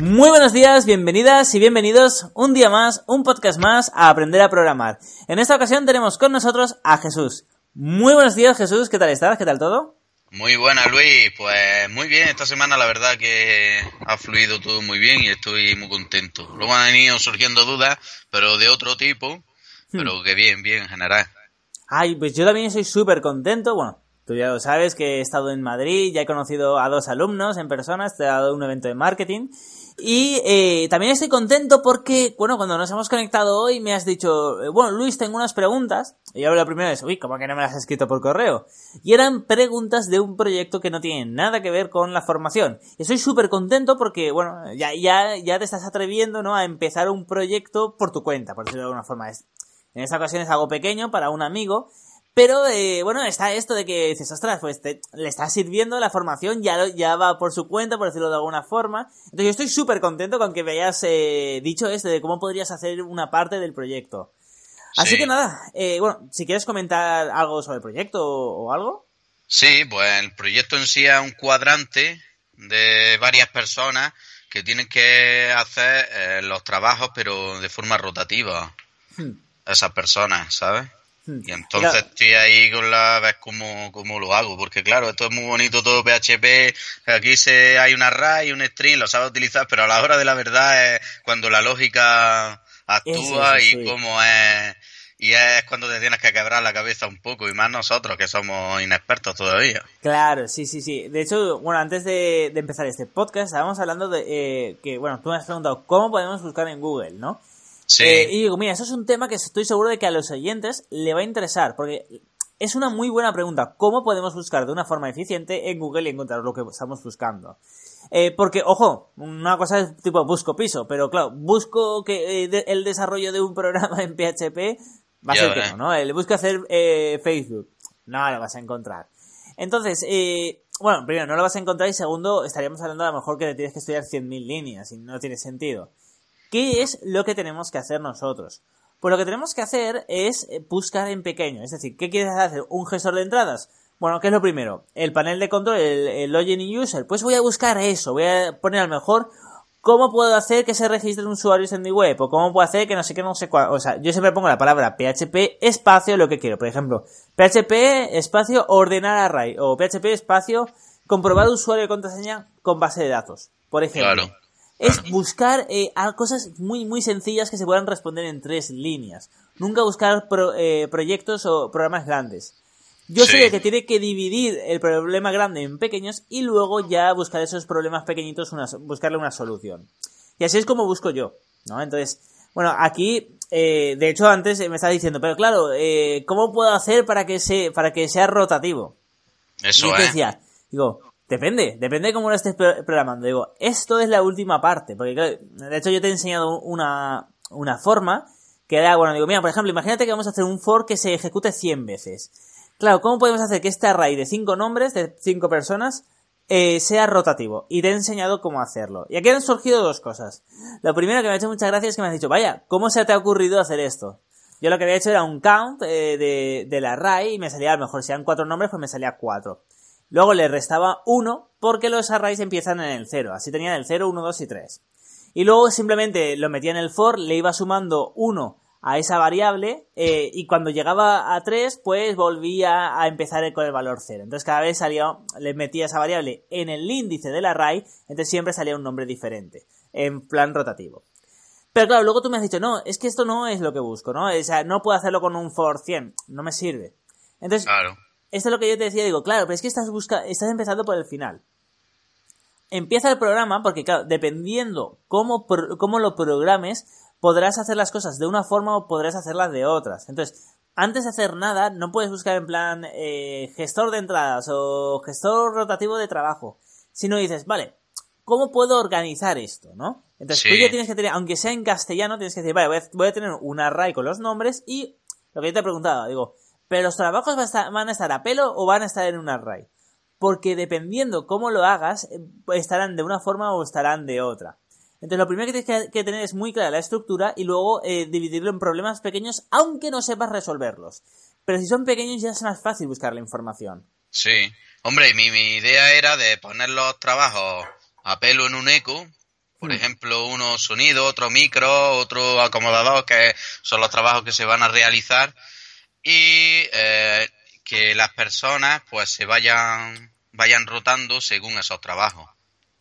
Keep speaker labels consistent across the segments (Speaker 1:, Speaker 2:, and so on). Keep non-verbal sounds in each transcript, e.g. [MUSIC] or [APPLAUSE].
Speaker 1: Muy buenos días, bienvenidas y bienvenidos un día más, un podcast más a aprender a programar. En esta ocasión tenemos con nosotros a Jesús. Muy buenos días Jesús, ¿qué tal estás? ¿Qué tal todo?
Speaker 2: Muy buena Luis, pues muy bien, esta semana la verdad que ha fluido todo muy bien y estoy muy contento. Luego han venido surgiendo dudas, pero de otro tipo, pero que bien, bien en general.
Speaker 1: Ay, pues yo también estoy súper contento, bueno, tú ya lo sabes que he estado en Madrid, ya he conocido a dos alumnos en persona, he dado un evento de marketing y eh, también estoy contento porque, bueno, cuando nos hemos conectado hoy me has dicho, eh, bueno, Luis, tengo unas preguntas. Y yo la primera vez, uy, ¿cómo que no me las has escrito por correo? Y eran preguntas de un proyecto que no tienen nada que ver con la formación. Y estoy súper contento porque, bueno, ya, ya, ya te estás atreviendo, ¿no? A empezar un proyecto por tu cuenta, por decirlo de alguna forma. En esta ocasión es algo pequeño para un amigo, pero eh, bueno, está esto de que dices, ostras, pues le está sirviendo la formación, ya, ya va por su cuenta, por decirlo de alguna forma. Entonces yo estoy súper contento con que me hayas eh, dicho esto de cómo podrías hacer una parte del proyecto. Así que nada, eh, bueno, si quieres comentar algo sobre el proyecto o, algo.
Speaker 2: Sí, pues el proyecto en sí es un cuadrante de varias personas que tienen que hacer los trabajos pero de forma rotativa. Hmm. Esas personas, ¿sabes? Hmm. Y entonces estoy ahí con la vez cómo, cómo, lo hago, porque claro, esto es muy bonito todo PHP, aquí se, hay una array y un string, lo sabes utilizar, pero a la hora de la verdad es cuando la lógica actúa y cómo es, y es cuando te tienes que quebrar la cabeza un poco, y más nosotros que somos inexpertos todavía.
Speaker 1: Claro, sí, sí, sí. De hecho, bueno, antes de, empezar este podcast, estábamos hablando de eh, que, bueno, tú me has preguntado cómo podemos buscar en Google, ¿no?
Speaker 2: Sí.
Speaker 1: Eh, y digo, mira, eso es un tema que estoy seguro de que a los oyentes le va a interesar, porque es una muy buena pregunta. ¿Cómo podemos buscar de una forma eficiente en Google y encontrar lo que estamos buscando? Eh, porque, ojo, una cosa es tipo busco piso, pero claro, busco que eh, el desarrollo de un programa en PHP va a ser que no, ¿no? El busco hacer Facebook, no lo vas a encontrar. Entonces, bueno, primero, no lo vas a encontrar y segundo, estaríamos hablando a lo mejor que te tienes que estudiar 100.000 líneas y no tiene sentido. ¿Qué es lo que tenemos que hacer nosotros? Pues lo que tenemos que hacer es eh, buscar en pequeño. Es decir, ¿qué quieres hacer? ¿Un gestor de entradas? Bueno, ¿qué es lo primero? El panel de control, el, login y user. Pues voy a buscar eso. Voy a poner a lo mejor cómo puedo hacer que se registren usuarios en mi web. O cómo puedo hacer que no sé qué, no sé cuál. O sea, yo siempre pongo la palabra PHP espacio lo que quiero. Por ejemplo, PHP espacio ordenar array. O PHP espacio comprobar usuario y contraseña con base de datos. Por ejemplo. Claro es buscar eh, cosas muy, muy sencillas que se puedan responder en tres líneas. Nunca buscar eh, proyectos o programas grandes. Yo sé sé que tiene que dividir el problema grande en pequeños y luego ya buscar esos problemas pequeñitos, una, buscarle una solución. Y así es como busco yo, ¿no? Entonces, bueno, aquí, eh, de hecho antes me estaba diciendo, pero claro, eh, ¿cómo puedo hacer para que, se, para que sea rotativo?
Speaker 2: Eso,
Speaker 1: y decía, digo, Depende, depende de cómo lo estés programando. Digo, esto es la última parte, porque de hecho yo te he enseñado una, una forma que era, bueno, digo, mira, por ejemplo, imagínate que vamos a hacer un for que se ejecute 100 veces. Claro, ¿cómo podemos hacer que este array de 5 nombres, de 5 personas, eh, sea rotativo? Y te he enseñado cómo hacerlo. Y aquí han surgido dos cosas. Lo primero que me ha hecho muchas gracias es que me has dicho, vaya, ¿cómo se te ha ocurrido hacer esto? Yo lo que había hecho era un count eh, de, del array y me salía, a lo mejor si eran 4 nombres, pues me salía 4. Luego le restaba 1 porque los arrays empiezan en el 0. Así tenían el 0, 1, 2 y 3. Y luego simplemente lo metía en el for, le iba sumando 1 a esa variable eh, y cuando llegaba a 3 pues volvía a empezar con el valor 0. Entonces cada vez salía, le metía esa variable en el índice del array, entonces siempre salía un nombre diferente, en plan rotativo. Pero claro, luego tú me has dicho, no, es que esto no es lo que busco, ¿no? O sea, no puedo hacerlo con un for 100, no me sirve. Entonces,
Speaker 2: claro
Speaker 1: esto es lo que yo te decía, digo, claro, pero es que estás busca estás empezando por el final. Empieza el programa porque, claro, dependiendo cómo, cómo lo programes, podrás hacer las cosas de una forma o podrás hacerlas de otras. Entonces, antes de hacer nada, no puedes buscar en plan eh, gestor de entradas o gestor rotativo de trabajo, sino dices, vale, ¿cómo puedo organizar esto, no? Entonces tú ya tienes que tener, aunque sea en castellano, tienes que decir, vale, voy a, tener un array con los nombres y lo que yo te he preguntado, digo, ¿pero los trabajos van a estar a pelo o van a estar en un array? Porque dependiendo cómo lo hagas, eh, estarán de una forma o estarán de otra. Entonces, lo primero que tienes que, tener es muy clara la estructura y luego eh, dividirlo en problemas pequeños, aunque no sepas resolverlos. Pero si son pequeños ya es más fácil buscar la información.
Speaker 2: Sí. Hombre, mi, mi idea era de poner los trabajos a pelo en un eco. Por hmm. ejemplo, uno sonido, otro micro, otro acomodador, que son los trabajos que se van a realizar. Y eh, que las personas pues se vayan, vayan rotando según esos trabajos.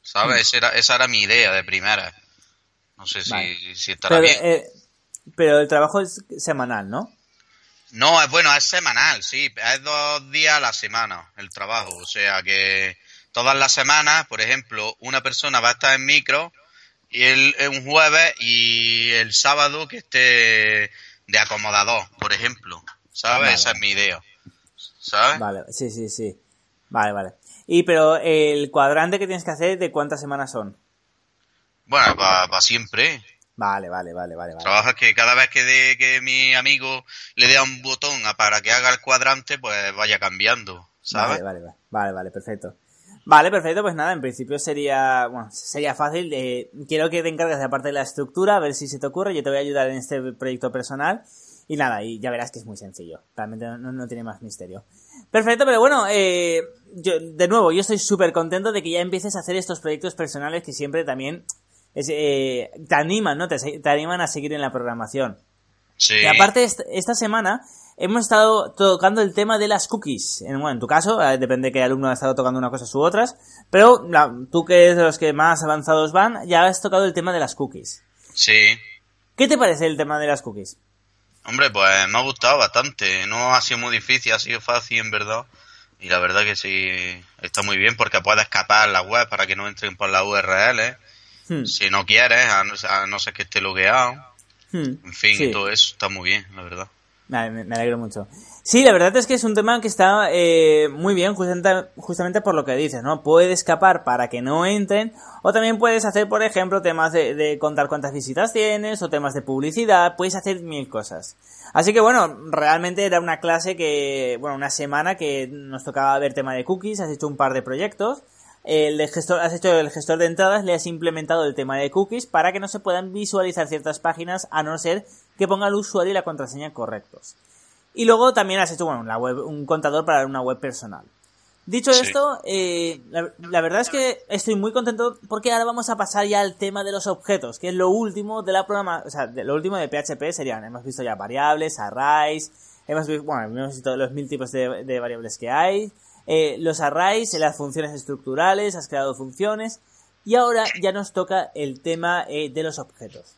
Speaker 2: ¿Sabes? Mm. Esa, era, esa era mi idea de primera. No sé si, si estará
Speaker 1: pero,
Speaker 2: bien.
Speaker 1: Eh, pero el trabajo es semanal, ¿no?
Speaker 2: No, es bueno, es semanal, sí. Es dos días a la semana el trabajo. O sea que todas las semanas, por ejemplo, una persona va a estar en micro y el, un jueves y el sábado que esté de acomodador, por ejemplo. ¿Sabes? Esa es mi idea. ¿Sabes?
Speaker 1: Vale, sí, sí, sí. Vale, vale. Y pero el cuadrante que tienes que hacer, ¿de cuántas semanas son?
Speaker 2: Bueno, para siempre.
Speaker 1: Vale, vale, vale, vale.
Speaker 2: Trabajas que cada vez que, de, que mi amigo le dé un botón para que haga el cuadrante, pues vaya cambiando, ¿sabes?
Speaker 1: Vale, vale, vale, vale, perfecto. Vale, perfecto, pues nada, en principio sería, bueno, sería fácil. Eh, quiero que te encargues de parte de la estructura, a ver si se te ocurre. Yo te voy a ayudar en este proyecto personal. Y nada, y ya verás que es muy sencillo. Realmente no, tiene más misterio. Perfecto, pero bueno, eh, yo, de nuevo, yo estoy súper contento de que ya empieces a hacer estos proyectos personales que siempre también eh, te animan, ¿no? Te, animan a seguir en la programación.
Speaker 2: Sí.
Speaker 1: Y aparte, esta, semana hemos estado tocando el tema de las cookies. En, bueno, en tu caso, eh, depende de qué alumno ha estado tocando una cosa u otras, pero tú que eres de los que más avanzados van, ya has tocado el tema de las cookies.
Speaker 2: Sí.
Speaker 1: ¿Qué te parece el tema de las cookies?
Speaker 2: Hombre, pues me ha gustado bastante. No ha sido muy difícil, ha sido fácil en verdad. Y la verdad que sí, está muy bien porque puedes escapar la web para que no entren por la URL. Hmm. Si no quieres, a no, ser que esté logueado. Hmm. En fin, todo eso está muy bien, la verdad.
Speaker 1: Me, alegro mucho. Sí, la verdad es que es un tema que está eh, muy bien, justamente, justamente, por lo que dices, ¿no? Puede escapar para que no entren, o también puedes hacer, por ejemplo, temas de, contar cuántas visitas tienes, o temas de publicidad, puedes hacer mil cosas. Así que bueno, realmente era una clase que, bueno, una semana que nos tocaba ver tema de cookies, has hecho un par de proyectos, el gestor, has hecho el gestor de entradas, le has implementado el tema de cookies para que no se puedan visualizar ciertas páginas a no ser que ponga el usuario y la contraseña correctos. Y luego también has hecho bueno, la web, un contador para una web personal. Dicho esto, eh, la, verdad es que estoy muy contento porque ahora vamos a pasar ya al tema de los objetos, que es lo último de la programa, o sea, lo último de PHP serían, hemos visto ya variables, arrays, hemos visto, bueno, hemos visto los mil tipos de, variables que hay, eh, los arrays, las funciones estructurales, has creado funciones, y ahora ya nos toca el tema eh, de los objetos.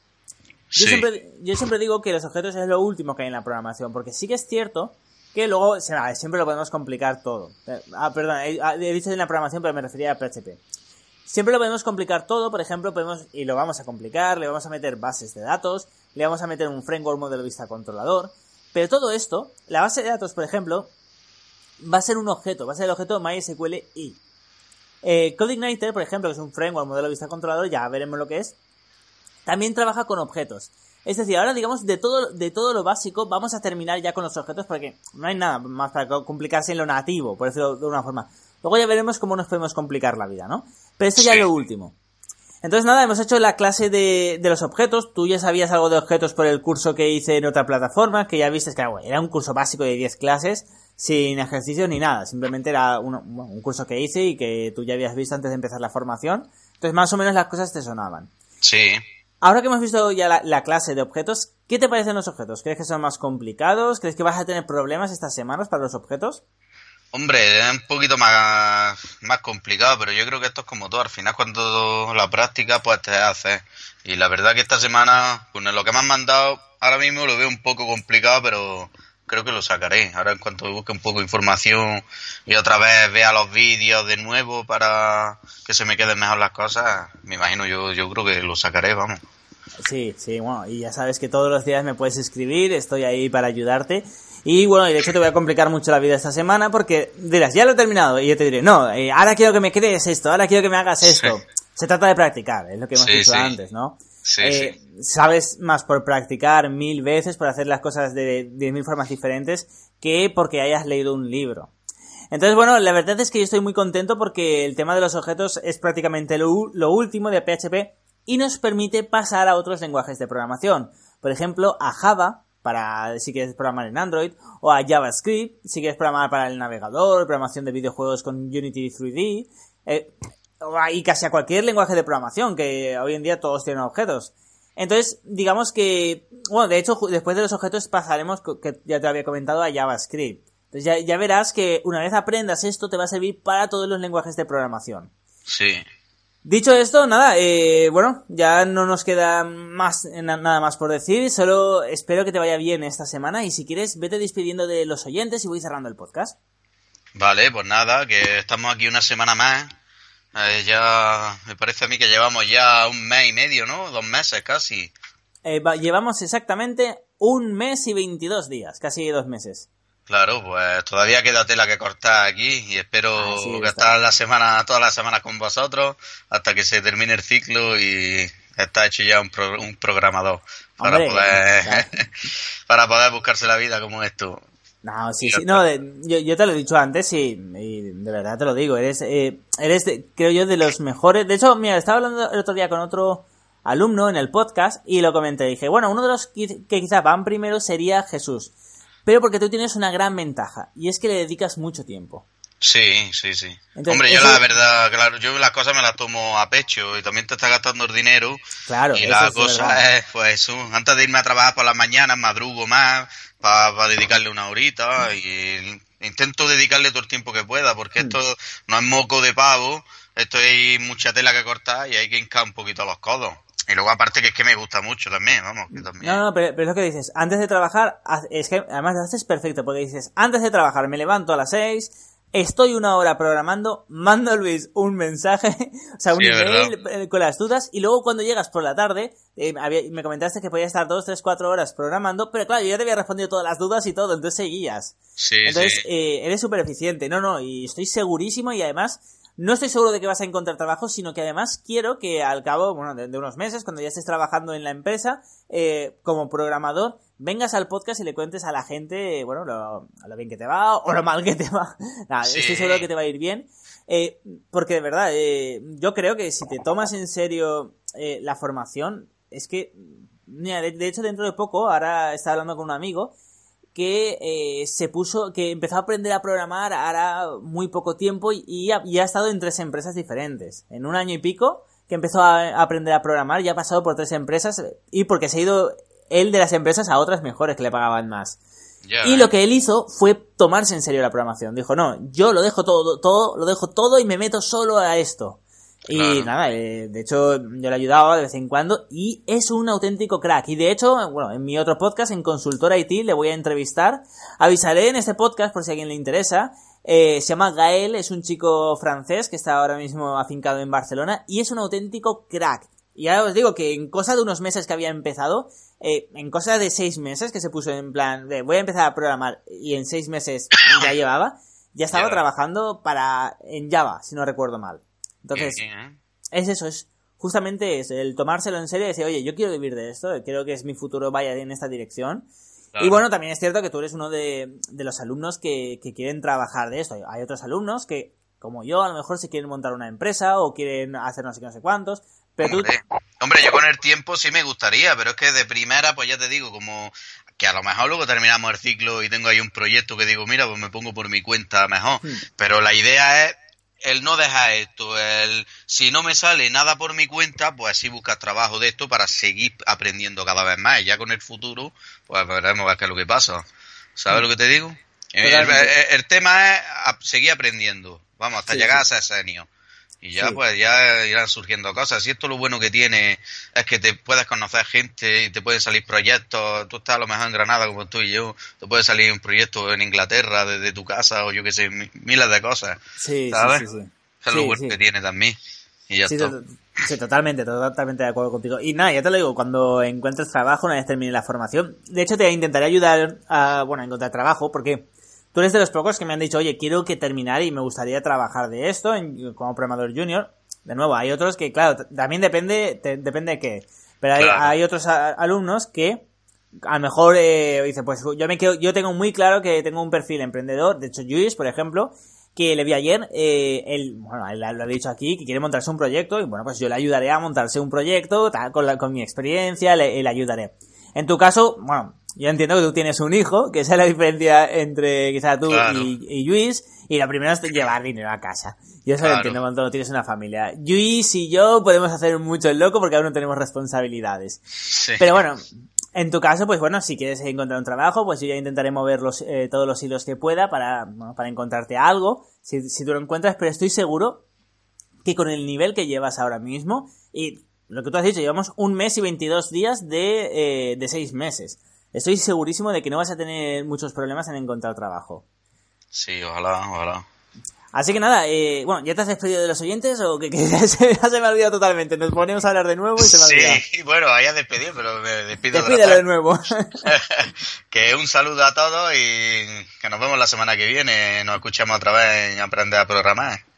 Speaker 1: Yo, siempre, yo siempre digo que los objetos es lo último que hay en la programación, porque sí que es cierto que luego siempre lo podemos complicar todo. Ah, perdón, he, dicho en la programación, pero me refería a PHP. Siempre lo podemos complicar todo, por ejemplo, podemos, y lo vamos a complicar, le vamos a meter bases de datos, le vamos a meter un framework modelo vista controlador, pero todo esto, la base de datos, por ejemplo, va a ser un objeto, va a ser el objeto MySQL i. Eh, CodeIgniter, por ejemplo, que es un framework modelo vista controlador, ya veremos lo que es, también trabaja con objetos. Es decir, ahora digamos de todo, de todo lo básico vamos a terminar ya con los objetos porque no hay nada más para complicarse en lo nativo, por decirlo de una forma. Luego ya veremos cómo nos podemos complicar la vida, ¿no? Pero esto ya es lo último. Entonces nada, hemos hecho la clase de, los objetos. Tú ya sabías algo de objetos por el curso que hice en otra plataforma, que ya viste que era un curso básico de 10 clases, sin ejercicios ni nada. Simplemente era un, un curso que hice y que tú ya habías visto antes de empezar la formación. Entonces más o menos las cosas te sonaban.
Speaker 2: Sí.
Speaker 1: Ahora que hemos visto ya la, clase de objetos, ¿qué te parecen los objetos? ¿Crees que son más complicados? ¿Crees que vas a tener problemas estas semanas para los objetos?
Speaker 2: Hombre, es un poquito más, más complicado, pero yo creo que esto es como todo. Al final, cuando la práctica, pues te hace. Y la verdad que esta semana, pues lo que me han mandado, ahora mismo lo veo un poco complicado, pero creo que lo sacaré. Ahora, en cuanto busque un poco de información y otra vez vea los vídeos de nuevo para que se me queden mejor las cosas, me imagino yo, yo creo que lo sacaré, vamos.
Speaker 1: Sí, sí, bueno, y ya sabes que todos los días me puedes escribir, estoy ahí para ayudarte. Y bueno, y de hecho te voy a complicar mucho la vida esta semana porque dirás, ya lo he terminado. Y yo te diré, no, eh, ahora quiero que me crees esto, ahora quiero que me hagas esto. Se trata de practicar, es lo que hemos dicho antes, ¿no?
Speaker 2: Sí,
Speaker 1: eh, Sabes más por practicar mil veces, por hacer las cosas de, de mil formas diferentes, que porque hayas leído un libro. Entonces, bueno, la verdad es que yo estoy muy contento porque el tema de los objetos es prácticamente lo, lo último de PHP y nos permite pasar a otros lenguajes de programación. Por ejemplo, a Java, para si quieres programar en Android, o a JavaScript, si quieres programar para el navegador, programación de videojuegos con Unity 3D, eh, y casi a cualquier lenguaje de programación, que hoy en día todos tienen objetos. Entonces, digamos que, bueno, de hecho, después de los objetos pasaremos, que ya te había comentado, a JavaScript. Entonces ya, ya verás que una vez aprendas esto te va a servir para todos los lenguajes de programación.
Speaker 2: Sí.
Speaker 1: Dicho esto, nada, eh, bueno, ya no nos queda más, nada más por decir, solo espero que te vaya bien esta semana y si quieres, vete despidiendo de los oyentes y voy cerrando el podcast.
Speaker 2: Vale, pues nada, que estamos aquí una semana más. Eh, ya me parece a mí que llevamos ya un mes y medio, ¿no? Dos meses casi.
Speaker 1: Eh, llevamos exactamente un mes y veintidós días, casi dos meses.
Speaker 2: Claro, pues todavía queda tela que cortar aquí y espero estar la semana, todas las semanas con vosotros hasta que se termine el ciclo y está hecho ya un, un programador para poder [LAUGHS] para poder buscarse la vida como esto.
Speaker 1: No, sí, sí, no, yo, te lo he dicho antes y, de verdad te lo digo, eres, eh, eres creo yo, de los mejores. De hecho, mira, estaba hablando el otro día con otro alumno en el podcast y lo comenté. Dije, bueno, uno de los que quizás van primero sería Jesús. Pero porque tú tienes una gran ventaja, y es que le dedicas mucho tiempo.
Speaker 2: Sí, sí, sí. Hombre, yo la verdad, claro, yo las cosas me las tomo a pecho y también te está gastando el dinero.
Speaker 1: Claro,
Speaker 2: y la cosa es, pues, antes de irme a trabajar por las mañanas, madrugo más para dedicarle una horita y intento dedicarle todo el tiempo que pueda porque hmm. esto no es moco de pavo, esto hay mucha tela que cortar y hay que hincar un poquito los codos. Y luego aparte que es que me gusta mucho también, vamos, que también...
Speaker 1: No, no, pero, pero, es lo que dices, antes de trabajar, es que además lo haces perfecto, porque dices, antes de trabajar me levanto a las 6, estoy una hora programando, mando a Luis un mensaje, [LAUGHS] o sea, un email eh, con las dudas, y luego cuando llegas por la tarde, eh, me comentaste que podías estar 2, 3, 4 horas programando, pero claro, yo ya te había respondido todas las dudas y todo, entonces seguías.
Speaker 2: Sí,
Speaker 1: entonces, Eh, eres súper eficiente, no, no, y estoy segurísimo y además no estoy seguro de que vas a encontrar trabajo, sino que además quiero que al cabo bueno, de, unos meses, cuando ya estés trabajando en la empresa, eh, como programador, vengas al podcast y le cuentes a la gente, bueno, lo, lo bien que te va o lo mal que te va. [LAUGHS] Nada, estoy seguro de que te va a ir bien. Eh, porque de verdad, eh, yo creo que si te tomas en serio eh, la formación, es que, mira, de, de, hecho dentro de poco, ahora estaba hablando con un amigo, que eh, se puso, que empezó a aprender a programar ahora muy poco tiempo y, ha, estado en tres empresas diferentes. En un año y pico que empezó a, aprender a programar, ya ha pasado por tres empresas y porque se ha ido él de las empresas a otras mejores que le pagaban más. y lo que él hizo fue tomarse en serio la programación. Dijo, no, yo lo dejo todo, todo, lo dejo todo y me meto solo a esto. Y nada, eh, de hecho yo le ayudaba de vez en cuando y es un auténtico crack. Y de hecho, bueno, en mi otro podcast, en Consultor IT, le voy a entrevistar. Avisaré en este podcast por si a alguien le interesa. Eh, se llama Gael, es un chico francés que está ahora mismo afincado en Barcelona y es un auténtico crack. Y ahora os digo que en cosa de unos meses que había empezado, eh, en cosa de seis meses que se puso en plan de voy a empezar a programar y en seis meses ya llevaba, ya estaba trabajando para en Java, si no recuerdo mal. Entonces, ¿eh? es eso, es justamente es el tomárselo en serio y decir, oye, yo quiero vivir de esto, quiero que es mi futuro vaya en esta dirección. Y bueno, también es cierto que tú eres uno de, los alumnos que, quieren trabajar de esto. Hay otros alumnos que, como yo, a lo mejor se quieren montar una empresa o quieren hacer no sé qué, no sé cuántos. Pero
Speaker 2: hombre, tú... hombre, yo con el tiempo sí me gustaría, pero es que de primera, pues ya te digo, como que a lo mejor luego terminamos el ciclo y tengo ahí un proyecto que digo, mira, pues me pongo por mi cuenta mejor. Hmm. Pero la idea es el no dejar esto, el si no me sale nada por mi cuenta, pues así buscar trabajo de esto para seguir aprendiendo cada vez más. Y ya con el futuro, pues veremos a ver qué es lo que pasa. ¿Sabes mm. lo que te digo? El, tema es seguir aprendiendo, vamos, hasta llegar a ser senior. Y ya, pues, ya irán surgiendo cosas. Y esto lo bueno que tiene es que te puedes conocer gente y te pueden salir proyectos. Tú estás a lo mejor en Granada como tú y yo. Te puede salir un proyecto en Inglaterra desde tu casa o yo qué sé, miles de cosas.
Speaker 1: Sí, ¿sabes? sí, sí,
Speaker 2: Eso es lo bueno que tiene también. Y ya está.
Speaker 1: Sí, totalmente, totalmente de acuerdo contigo. Y nada, ya te lo digo, cuando encuentres trabajo, una vez termine la formación, de hecho te intentaré ayudar a, bueno, a encontrar trabajo, porque Tú eres de los pocos que me han dicho, oye, quiero que terminar y me gustaría trabajar de esto como programador junior. de nuevo, hay otros que, claro, también depende, depende de qué. Pero hay, otros alumnos que a lo mejor eh, dice, pues yo me quedo, yo tengo muy claro que tengo un perfil emprendedor. De hecho, Luis, por ejemplo, que le vi ayer, eh, él, bueno, él lo ha dicho aquí, que quiere montarse un proyecto, y bueno, pues yo le ayudaré a montarse un proyecto, con, la, con mi experiencia, le, le ayudaré. En tu caso, bueno, yo entiendo que tú tienes un hijo, que esa es la diferencia entre quizá tú y, y, Luis, y lo primero es llevar dinero a casa. Yo eso lo entiendo cuando tienes una familia. Luis y yo podemos hacer mucho el loco porque aún no tenemos responsabilidades. Pero bueno, en tu caso, pues bueno, si quieres encontrar un trabajo, pues yo ya intentaré mover los, eh, todos los hilos que pueda para, para encontrarte algo, si, si tú lo encuentras, pero estoy seguro que con el nivel que llevas ahora mismo, y lo que tú has dicho, llevamos un mes y 22 días de, eh, de seis meses. Estoy segurísimo de que no vas a tener muchos problemas en encontrar trabajo.
Speaker 2: Sí, ojalá, ojalá.
Speaker 1: Así que nada, eh, bueno, ¿ya te has despedido de los oyentes o que, [LAUGHS] se, me ha olvidado totalmente? Nos ponemos a hablar de nuevo y se me ha olvidado.
Speaker 2: Sí, [LAUGHS] bueno, hayas despedido, pero me despido
Speaker 1: Despídelo de, nuevo. [LAUGHS]
Speaker 2: que un saludo a todos y que nos vemos la semana que viene. Nos escuchamos otra vez en Aprender a Programar.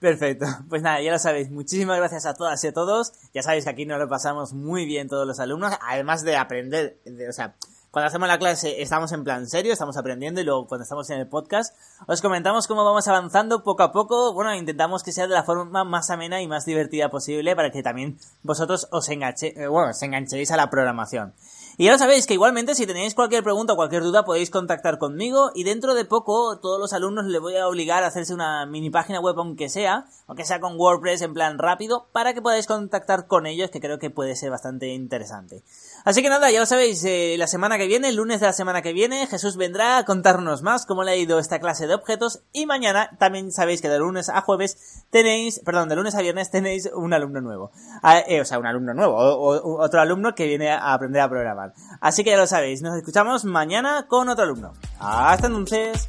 Speaker 1: Perfecto. [LAUGHS] Pues nada, ya lo sabéis. Muchísimas gracias a todas y a todos. Ya sabéis que aquí nos lo pasamos muy bien todos los alumnos, además de aprender, o sea, cuando hacemos la clase estamos en plan serio, estamos aprendiendo y luego cuando estamos en el podcast os comentamos cómo vamos avanzando poco a poco. Bueno, intentamos que sea de la forma más amena y más divertida posible para que también vosotros os, enganche, eh, bueno, os enganchéis a la programación. Y ya lo sabéis que igualmente si tenéis cualquier pregunta o cualquier duda podéis contactar conmigo y dentro de poco todos los alumnos les voy a obligar a hacerse una mini página web aunque sea, aunque sea con WordPress en plan rápido, para que podáis contactar con ellos que creo que puede ser bastante interesante. Así que nada, ya lo sabéis, eh, la semana que viene, el lunes de la semana que viene, Jesús vendrá a contarnos más cómo le ha ido esta clase de objetos y mañana también sabéis que de lunes a jueves tenéis, perdón, de lunes a viernes tenéis un alumno nuevo. Ah, eh, o sea, un alumno nuevo, o otro alumno que viene a aprender a programar. Así que ya lo sabéis, nos escuchamos mañana con otro alumno. Hasta entonces.